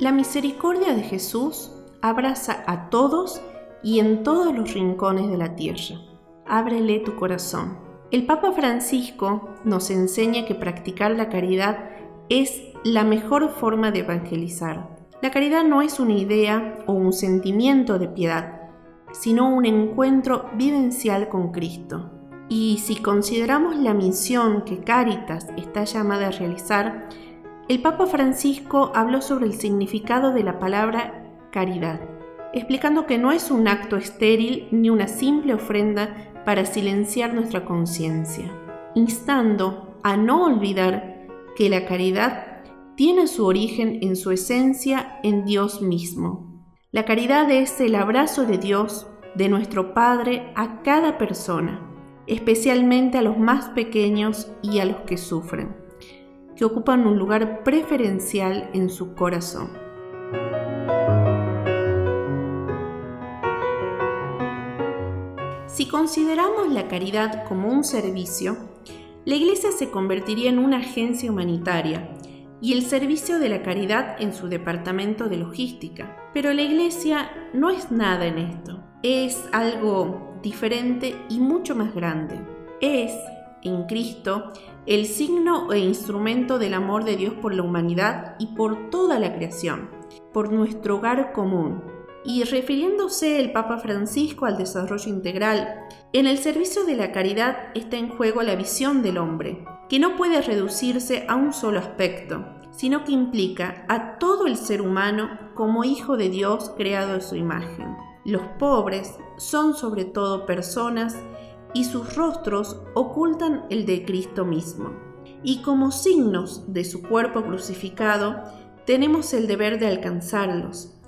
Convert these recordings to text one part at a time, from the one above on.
La misericordia de Jesús abraza a todos y en todos los rincones de la tierra. Ábrele tu corazón. El Papa Francisco nos enseña que practicar la caridad es la mejor forma de evangelizar. La caridad no es una idea o un sentimiento de piedad, sino un encuentro vivencial con Cristo. Y si consideramos la misión que Caritas está llamada a realizar, el Papa Francisco habló sobre el significado de la palabra caridad, explicando que no es un acto estéril ni una simple ofrenda para silenciar nuestra conciencia, instando a no olvidar que la caridad tiene su origen en su esencia en Dios mismo. La caridad es el abrazo de Dios, de nuestro Padre, a cada persona especialmente a los más pequeños y a los que sufren, que ocupan un lugar preferencial en su corazón. Si consideramos la caridad como un servicio, la Iglesia se convertiría en una agencia humanitaria y el servicio de la caridad en su departamento de logística. Pero la Iglesia no es nada en esto, es algo diferente y mucho más grande. Es, en Cristo, el signo e instrumento del amor de Dios por la humanidad y por toda la creación, por nuestro hogar común. Y refiriéndose el Papa Francisco al desarrollo integral, en el servicio de la caridad está en juego la visión del hombre, que no puede reducirse a un solo aspecto, sino que implica a todo el ser humano como hijo de Dios creado en su imagen. Los pobres son sobre todo personas y sus rostros ocultan el de Cristo mismo. Y como signos de su cuerpo crucificado, tenemos el deber de alcanzarlos,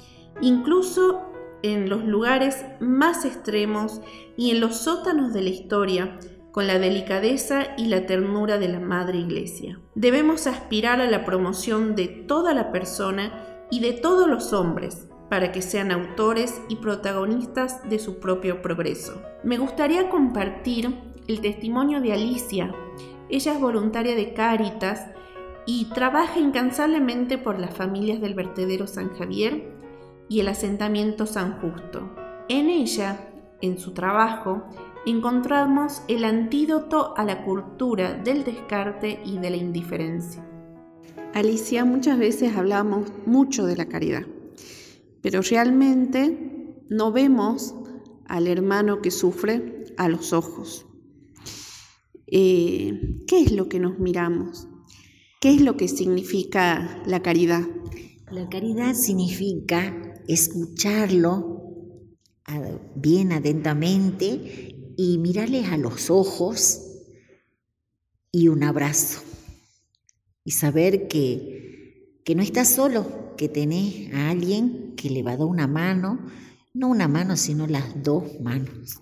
incluso en los lugares más extremos y en los sótanos de la historia, con la delicadeza y la ternura de la Madre Iglesia. Debemos aspirar a la promoción de toda la persona y de todos los hombres, para que sean autores y protagonistas de su propio progreso. Me gustaría compartir el testimonio de Alicia. Ella es voluntaria de Cáritas y trabaja incansablemente por las familias del vertedero San Javier y el asentamiento San Justo. En ella, en su trabajo, encontramos el antídoto a la cultura del descarte y de la indiferencia. Alicia, muchas veces hablamos mucho de la caridad pero realmente no vemos al hermano que sufre a los ojos. Eh, ¿Qué es lo que nos miramos? ¿Qué es lo que significa la caridad? La caridad significa escucharlo bien atentamente y mirarles a los ojos y un abrazo. Y saber que, que no estás solo, que tenés a alguien que le va a dar una mano, no una mano, sino las dos manos.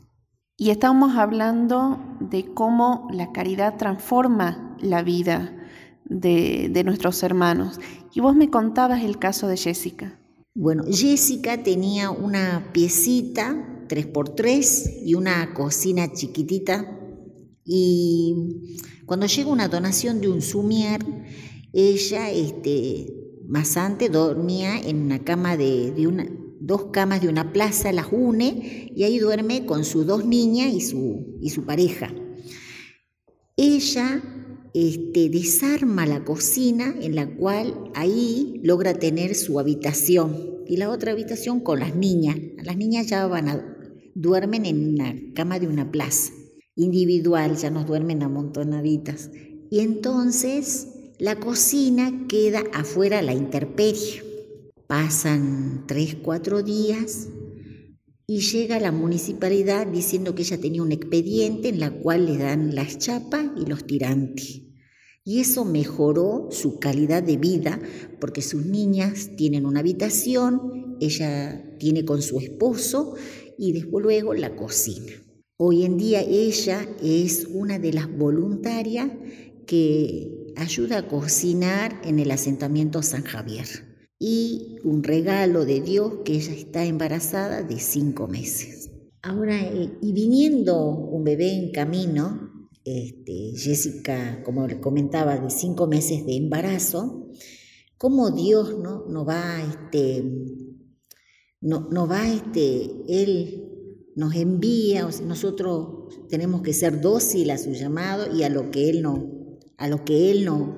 Y estamos hablando de cómo la caridad transforma la vida de, de nuestros hermanos. Y vos me contabas el caso de Jessica. Bueno, Jessica tenía una piecita 3x3 y una cocina chiquitita. Y cuando llega una donación de un sumier, ella este, más antes dormía en una cama de, una, dos camas de una plaza, las une y ahí duerme con sus dos niñas y su, y su pareja. Ella este, desarma la cocina en la cual ahí logra tener su habitación y la otra habitación con las niñas. Las niñas ya van a, duermen en una cama de una plaza individual, ya no duermen amontonaditas. Y entonces la cocina queda afuera la intemperie. Pasan tres, cuatro días y llega la municipalidad diciendo que ella tenía un expediente en la cual le dan las chapas y los tirantes. Y eso mejoró su calidad de vida porque sus niñas tienen una habitación, ella tiene con su esposo y después luego la cocina. Hoy en día ella es una de las voluntarias que ayuda a cocinar en el asentamiento San Javier. Y un regalo de Dios que ella está embarazada de cinco meses. Ahora, eh, y viniendo un bebé en camino, este, Jessica, como le comentaba, de cinco meses de embarazo, cómo Dios ¿no? nos va, este, no, no va, este, Él nos envía, nosotros tenemos que ser dócil a su llamado y a lo que Él, no, a lo que él no,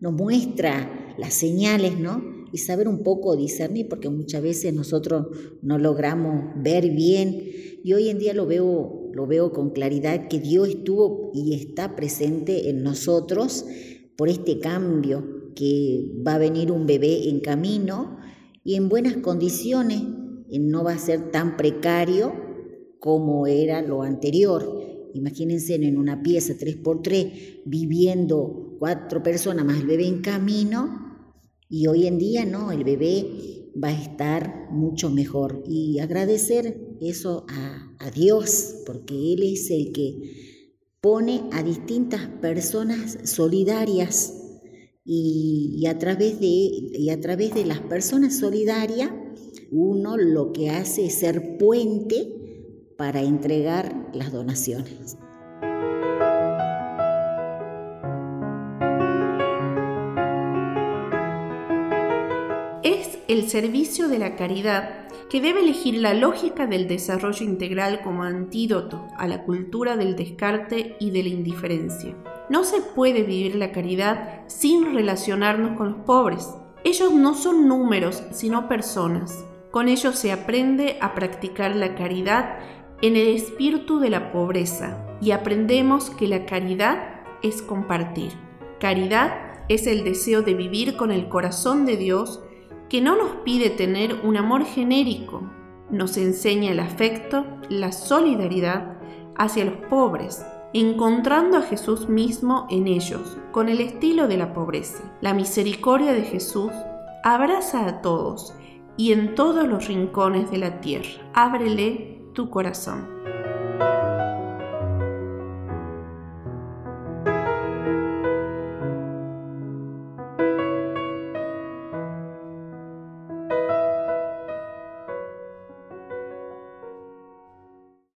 nos muestra, las señales, ¿no? Y saber un poco discernir, porque muchas veces nosotros no logramos ver bien. Y hoy en día lo veo, lo veo con claridad que Dios estuvo y está presente en nosotros por este cambio, que va a venir un bebé en camino y en buenas condiciones, no va a ser tan precario como era lo anterior. Imagínense en una pieza 3x3 viviendo cuatro personas más el bebé en camino y hoy en día no, el bebé va a estar mucho mejor. Y agradecer eso a, Dios porque Él es el que pone a distintas personas solidarias y, a través de, y a través de las personas solidarias uno lo que hace es ser puente para entregar las donaciones. Es el servicio de la caridad que debe elegir la lógica del desarrollo integral como antídoto a la cultura del descarte y de la indiferencia. No se puede vivir la caridad sin relacionarnos con los pobres. Ellos no son números, sino personas. Con ellos se aprende a practicar la caridad en el espíritu de la pobreza y aprendemos que la caridad es compartir. Caridad es el deseo de vivir con el corazón de Dios que no nos pide tener un amor genérico, nos enseña el afecto, la solidaridad hacia los pobres, encontrando a Jesús mismo en ellos, con el estilo de la pobreza. La misericordia de Jesús abraza a todos y en todos los rincones de la tierra. Ábrele tu corazón.